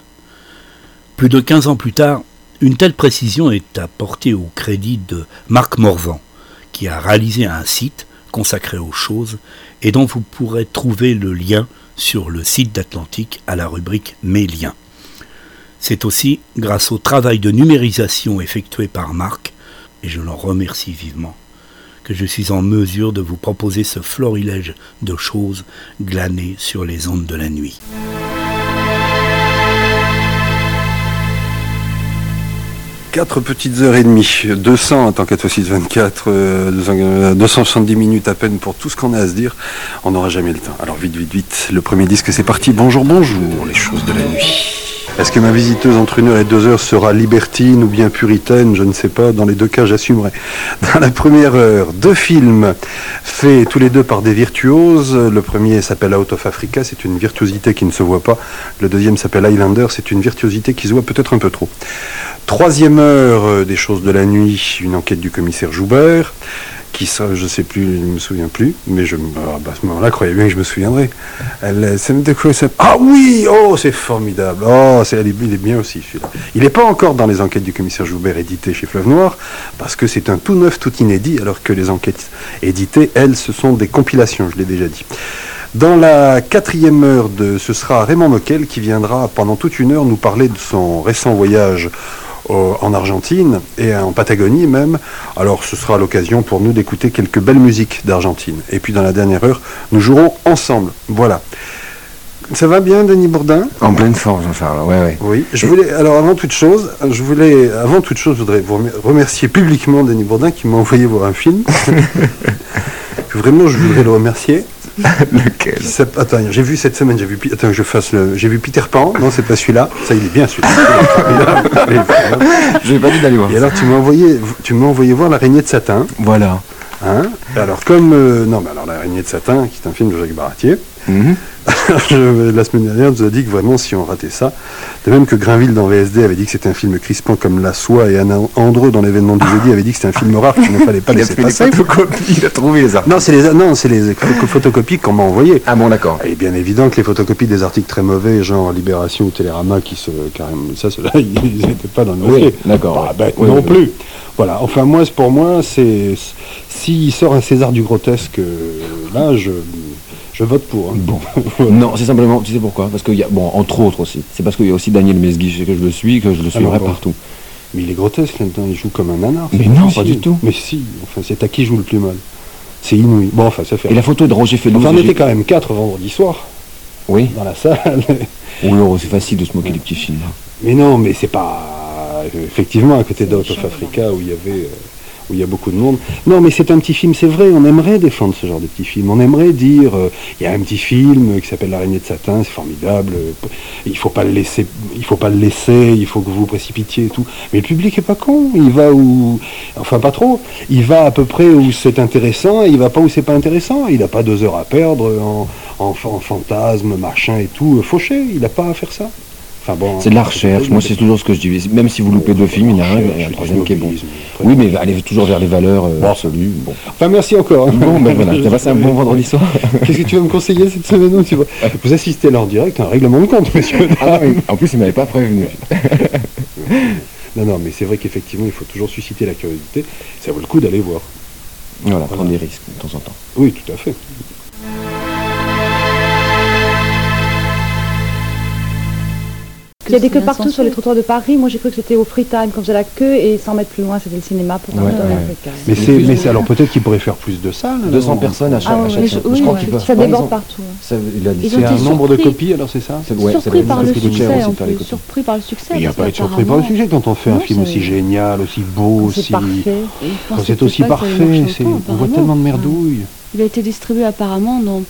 S1: Plus de 15 ans plus tard, une telle précision est apportée au crédit de Marc Morvan, qui a réalisé un site consacré aux choses et dont vous pourrez trouver le lien sur le site d'Atlantique à la rubrique Mes liens. C'est aussi grâce au travail de numérisation effectué par Marc, et je l'en remercie vivement, que je suis en mesure de vous proposer ce florilège de choses glanées sur les ondes de la nuit.
S23: Quatre petites heures et demie, 200 en tant qu'à 24, euh, 270 minutes à peine pour tout ce qu'on a à se dire, on n'aura jamais le temps. Alors vite, vite, vite, le premier disque c'est parti, bonjour, bonjour, les choses de la nuit. Est-ce que ma visiteuse entre une heure et deux heures sera libertine ou bien puritaine Je ne sais pas. Dans les deux cas, j'assumerai. Dans la première heure, deux films faits tous les deux par des virtuoses. Le premier s'appelle Out of Africa, c'est une virtuosité qui ne se voit pas. Le deuxième s'appelle Highlander, c'est une virtuosité qui se voit peut-être un peu trop. Troisième heure euh, des choses de la nuit, une enquête du commissaire Joubert qui sera, je sais plus, je ne me souviens plus, mais ah, bah, à ce moment-là, croyez bien que je me souviendrai. Ça Ah oui, oh, c'est formidable. Oh, c'est, il est bien aussi. Il n'est pas encore dans les enquêtes du commissaire Joubert édité chez Fleuve Noir, parce que c'est un tout neuf, tout inédit, alors que les enquêtes éditées, elles, ce sont des compilations, je l'ai déjà dit. Dans la quatrième heure, de, ce sera Raymond Moquel qui viendra pendant toute une heure nous parler de son récent voyage au- en Argentine et en Patagonie même. Alors ce sera l'occasion pour nous d'écouter quelques belles musiques d'Argentine. Et puis dans la dernière heure, nous jouerons ensemble. Voilà. Ça va bien, Denis Bourdin?
S20: En pleine forme, Jean-Charles, ouais, ouais.
S23: Oui. Je voulais, alors avant toute chose, je voulais, avant toute chose, je voudrais vous remer- remercier publiquement Denis Bourdin qui m'a envoyé voir un film. Vraiment, je voudrais le remercier.
S20: Lequel?
S23: Attends, j'ai vu cette semaine, j'ai vu, attends, je fasse le, j'ai vu Peter Pan. Non, c'est pas celui-là. Ça, il est bien celui-là.
S20: Je n'ai pas dit d'aller voir.
S23: Et alors, tu m'as envoyé, tu m'as envoyé voir l'araignée de satin.
S20: Voilà.
S23: Hein? Alors comme euh, non, mais alors l'araignée de satin, qui est un film de Jacques Baratier.
S20: Mhm.
S23: Je- la semaine dernière, on nous a dit que vraiment, si on ratait ça, de même que Grinville dans VSD avait dit que c'était un film crispant comme La Soie, et Anna Andreux dans l'événement du jeudi avait dit que c'était un film rare qu'il ne fallait pas
S20: Il a
S23: laisser
S20: les
S23: passer.
S20: photocopies, il a trouvé les articles.
S23: Non, c'est les, non, c'est les pho- photocopies qu'on m'a envoyées.
S20: Ah bon, d'accord.
S23: Et bien évident que les photocopies des articles très mauvais, genre Libération ou Télérama, qui se carrément, ça, ceux-là, ils n'étaient pas dans le
S20: Oui,
S23: dossier.
S20: d'accord.
S23: Bête
S20: Oui,
S23: non
S20: oui.
S23: plus. Voilà. Enfin, moi, pour moi, c'est s'il sort un César du grotesque, euh, là, je, je vote pour. hein.
S20: Bon. Non, c'est simplement, tu sais pourquoi? Parce qu'il y a, bon, entre autres aussi, c'est parce qu'il y a aussi Daniel Mesguich que je le suis, que je le suivrai
S23: bon.
S20: partout.
S23: Mais il est grotesque là-dedans, il joue comme un nanar.
S20: Mais non, pas du tout.
S23: Mais si, enfin, c'est à qui joue le plus mal. C'est inouï. Bon, enfin, ça fait.
S20: Et la photo de Roger Fellous.
S23: Enfin, on était quand même quatre vendredi soir
S20: Oui.
S23: dans la salle.
S20: Ou alors, c'est facile de se moquer des petits films.
S23: Mais non, mais c'est pas effectivement à côté d'Out of Africa où il y avait euh, où il y a beaucoup de monde. Non, mais c'est un petit film, c'est vrai. On aimerait défendre ce genre de petit film. On aimerait dire, euh, il y a un petit film qui s'appelle L'araignée de satin, c'est formidable. euh, Il faut pas le laisser, il faut pas le laisser. Il faut que vous précipitiez et tout. Mais le public est pas con. Il va où, enfin pas trop. Il va à peu près où c'est intéressant. Il va pas où c'est pas intéressant. Il n'a pas deux heures à perdre en, en, en fantasme, machin et tout, euh, fauché. Il n'a pas à faire ça.
S20: C'est de la recherche, moi c'est toujours ce que je dis. Même si vous loupez deux films, il y en a un, il y a un troisième qui est bon. Oui, mais allez toujours vers les valeurs euh, absolues. Bon.
S23: Enfin, merci encore.
S20: Bon, ben voilà, t'as passé un bon vendredi soir.
S23: Qu'est-ce que tu vas me conseiller cette semaine tu. Vous assistez là en direct à un règlement de compte, monsieur.
S20: Ah oui, en plus, il m'avait pas prévenu.
S23: non, non, mais c'est vrai qu'effectivement, il faut toujours susciter la curiosité. Ça vaut le coup d'aller voir.
S20: Voilà, prendre des risques de temps en temps.
S23: Oui, tout à fait.
S24: Il y a des queues partout sur les trottoirs de Paris. Moi, j'ai cru que c'était au Free Time quand faisait la queue et 100 mètres plus loin, c'était le cinéma pour
S23: Ouais, ouais. Mais c'est, mais c'est alors peut-être qu'ils pourraient faire plus de salles. alors.
S20: 200 personnes à chaque,
S24: Ah ouais,
S20: chaque scène.
S24: je- oui,
S20: crois
S24: ouais.
S20: qu'ils peuvent
S24: Ça déborde partout, hein.
S20: Ça,
S23: C'est
S24: ont
S23: un
S24: été
S23: nombre de
S24: surpris.
S23: copies, alors c'est ça
S20: C'est- ouais, ça
S24: surpris par
S20: ça
S24: le succès. Surpris par le succès.
S23: Il n'y a pas à être surpris par le sujet quand on fait un film aussi génial, aussi beau,
S24: C'est
S23: aussi. c'est aussi
S24: ça
S23: parfait, on voit tellement de merdouilles.
S25: Il a été distribué apparemment dans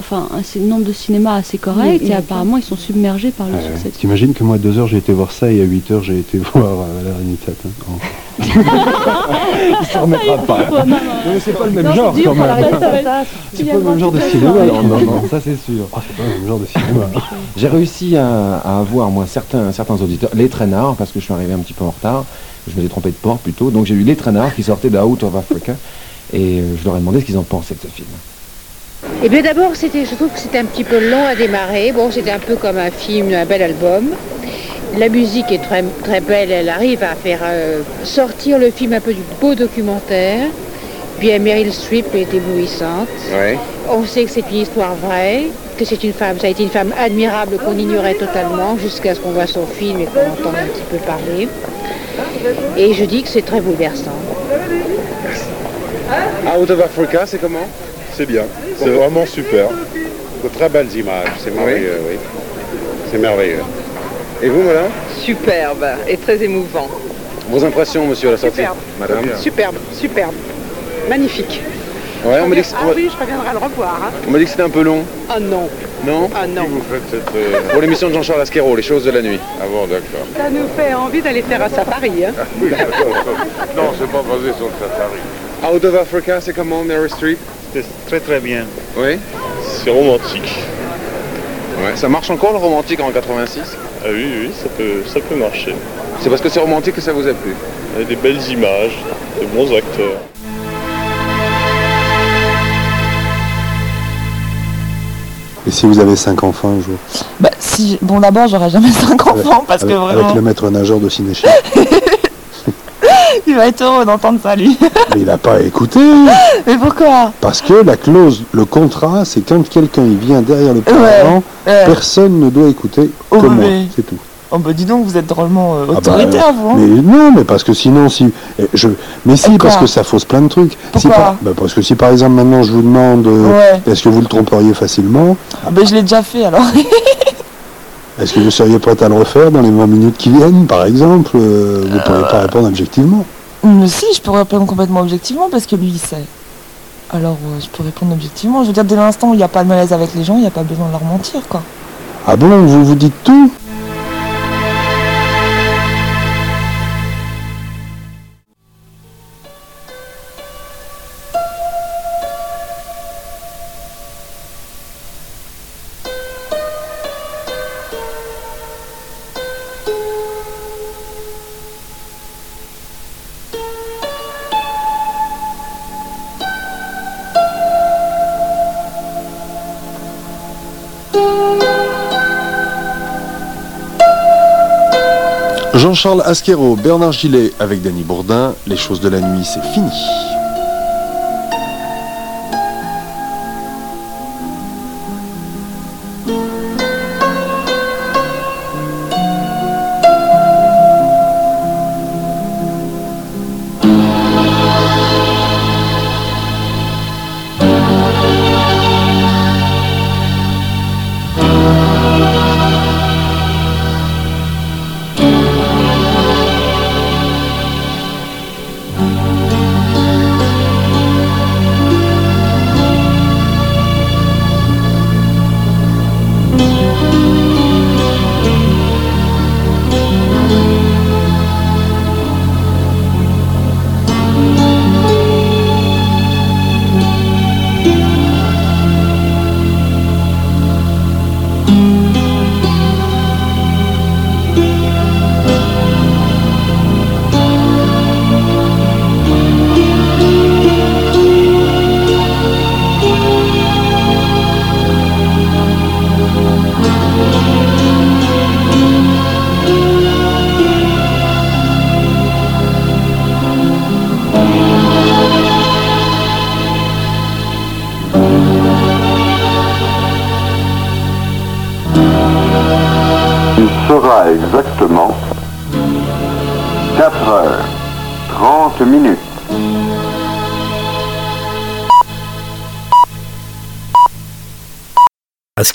S25: enfin, un nombre de cinémas assez correct et apparemment ils sont submergés par le succès.
S23: T'imagines que moi à 2h j'ai été voir ça et à 8h j'ai été voir euh, la Renitata. Oh.
S20: Il s'en remettra pas.
S24: Non,
S20: Mais c'est pas le même
S24: Non,
S20: genre quand même.
S23: C'est pas le même genre de cinéma.
S20: Non, non, non, ça c'est sûr.
S23: C'est pas le même genre de cinéma.
S20: J'ai réussi à, à avoir moi certains, certains auditeurs, les traînards, parce que je suis arrivé un petit peu en retard, je m'étais trompé de porte plutôt, donc j'ai eu les traînards qui sortaient de Out of Africa, et euh, je leur ai demandé ce qu'ils en pensaient de ce film.
S26: Eh bien d'abord, c'était, je trouve que c'était un petit peu long à démarrer. Bon, c'était un peu comme un film, un bel album. La musique est très, très belle, elle arrive à faire euh, sortir le film un peu du beau documentaire. Puis euh, Meryl Streep est éblouissante.
S20: Ouais.
S26: On sait que c'est une histoire vraie, que c'est une femme, ça a été une femme admirable qu'on ignorait totalement jusqu'à ce qu'on voit son film et qu'on entende un petit peu parler. Et je dis que c'est très bouleversant.
S27: Out of Africa, c'est comment? C'est bien. C'est vraiment super. De très belles images. C'est merveilleux, oui. C'est merveilleux. Et vous, madame?
S28: Superbe et très émouvant.
S27: Vos impressions, monsieur, à la sortie?
S28: Superbe.
S27: Madame
S28: Superbe, superbe. Magnifique.
S27: Ouais, on m'a dit que,
S28: Ah oui, je reviendrai le revoir. hein.
S27: on m'a dit que c'était un peu long.
S28: Ah non.
S27: Non
S28: Ah non.
S27: Pour l'émission de Jean-Charles Asquero, Les choses de la nuit. Ah bon, d'accord.
S28: Ça nous fait envie d'aller faire un safari. Hein.
S27: non, c'est pas basé sur le safari. Out of Africa, c'est comment, Mary Street
S29: C'est très très bien.
S27: Oui
S29: C'est romantique.
S27: Ouais, ça marche encore le romantique en 86
S29: Ah oui, oui, ça peut, ça peut marcher.
S27: C'est parce que c'est romantique que ça vous a plu?
S29: Il y a des belles images, de bons acteurs.
S23: Et si vous avez 5 enfants un jour?
S30: Bah, si, bon, d'abord, j'aurais jamais 5 enfants parce que vraiment,
S23: avec le maître nageur de Cinéchine.
S30: il va être heureux d'entendre ça, lui.
S23: Mais il n'a pas écouté
S30: Mais pourquoi?
S23: Parce que la clause, le contrat, c'est quand quelqu'un il vient derrière le parent,
S30: ouais.
S23: personne ne doit écouter
S30: Oh,
S23: que moi,
S30: mais-
S23: c'est tout.
S30: Oh, bah, dis donc, vous êtes drôlement euh,
S23: Ah bah,
S30: autoritaire, vous. hein.
S23: Mais non, mais parce que sinon, si. eh, Je, mais si, parce que ça fausse plein de trucs. Si
S30: Pourquoi?
S23: par- bah, Parce que si par exemple maintenant je vous demande euh,
S30: Ouais.
S23: est-ce que vous le tromperiez facilement,
S30: Ah, bah, je l'ai déjà fait, alors.
S23: est-ce que vous seriez prête à le refaire dans les 20 minutes qui viennent, par exemple euh, Vous ne pourriez pas répondre objectivement.
S30: Mais si, je peux répondre complètement objectivement parce que lui, il sait. Alors, euh, je peux répondre objectivement. Je veux dire, dès l'instant où il n'y a pas de malaise avec les gens, il n'y a pas besoin de leur mentir, quoi.
S23: Ah bon, vous vous dites tout? Jean-Charles Asquero, Bernard Gillet avec Danny Bourdin, Les choses de la nuit, c'est fini.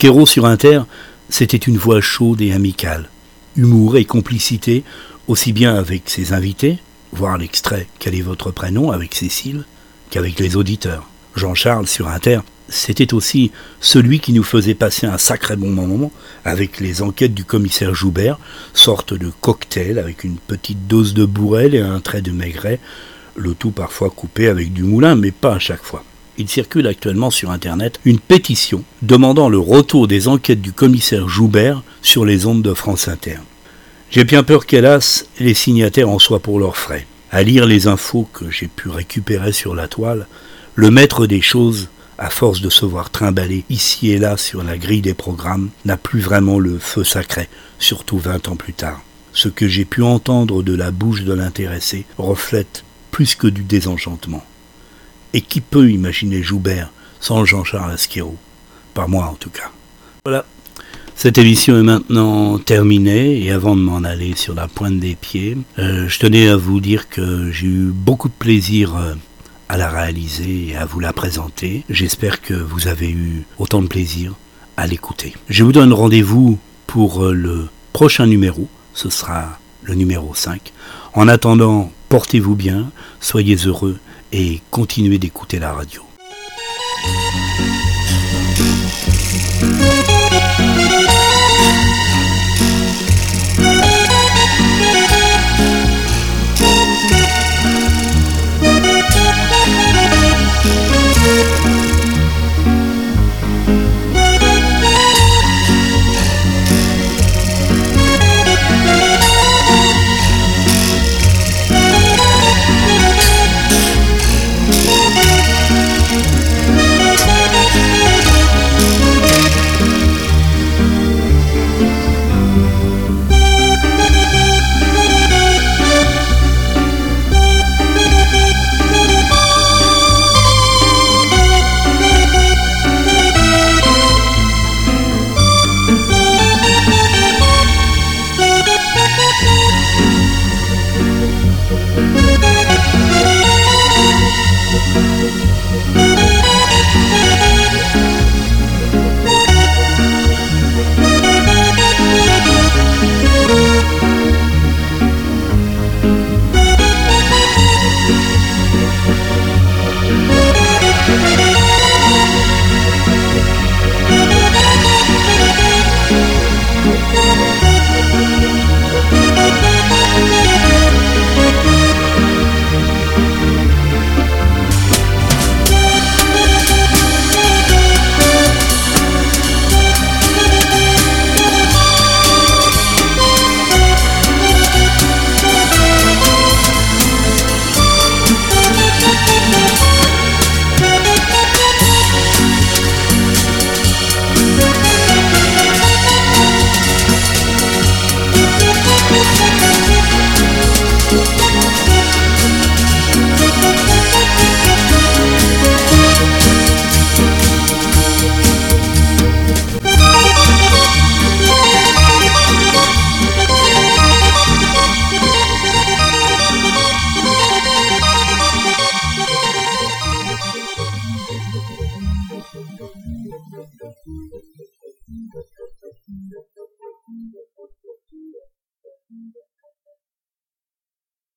S1: Asquero sur Inter, c'était une voix chaude et amicale, humour et complicité, aussi bien avec ses invités, voir l'extrait Quel est votre prénom avec Cécile, qu'avec les auditeurs. Jean-Charles sur Inter, c'était aussi celui qui nous faisait passer un sacré bon moment avec les enquêtes du commissaire Joubert, sorte de cocktail avec une petite dose de bourrel et un trait de maigret, le tout parfois coupé avec du moulin, mais pas à chaque fois. Il circule actuellement sur Internet une pétition demandant le retour des enquêtes du commissaire Joubert sur les ondes de France Inter. J'ai bien peur qu'hélas, les signataires en soient pour leurs frais. À lire les infos que j'ai pu récupérer sur la toile, le maître des choses, à force de se voir trimballer ici et là sur la grille des programmes, n'a plus vraiment le feu sacré, surtout vingt ans plus tard. Ce que j'ai pu entendre de la bouche de l'intéressé reflète plus que du désenchantement. Et qui peut imaginer Joubert sans Jean-Charles Asquero Pas moi en tout cas. Voilà. Cette émission est maintenant terminée et avant de m'en aller sur la pointe des pieds, euh, je tenais à vous dire que j'ai eu beaucoup de plaisir euh, à la réaliser et à vous la présenter. J'espère que vous avez eu autant de plaisir à l'écouter. Je vous donne rendez-vous pour euh, le prochain numéro, ce sera le numéro 5. En attendant, portez-vous bien, soyez heureux et continuez d'écouter la radio.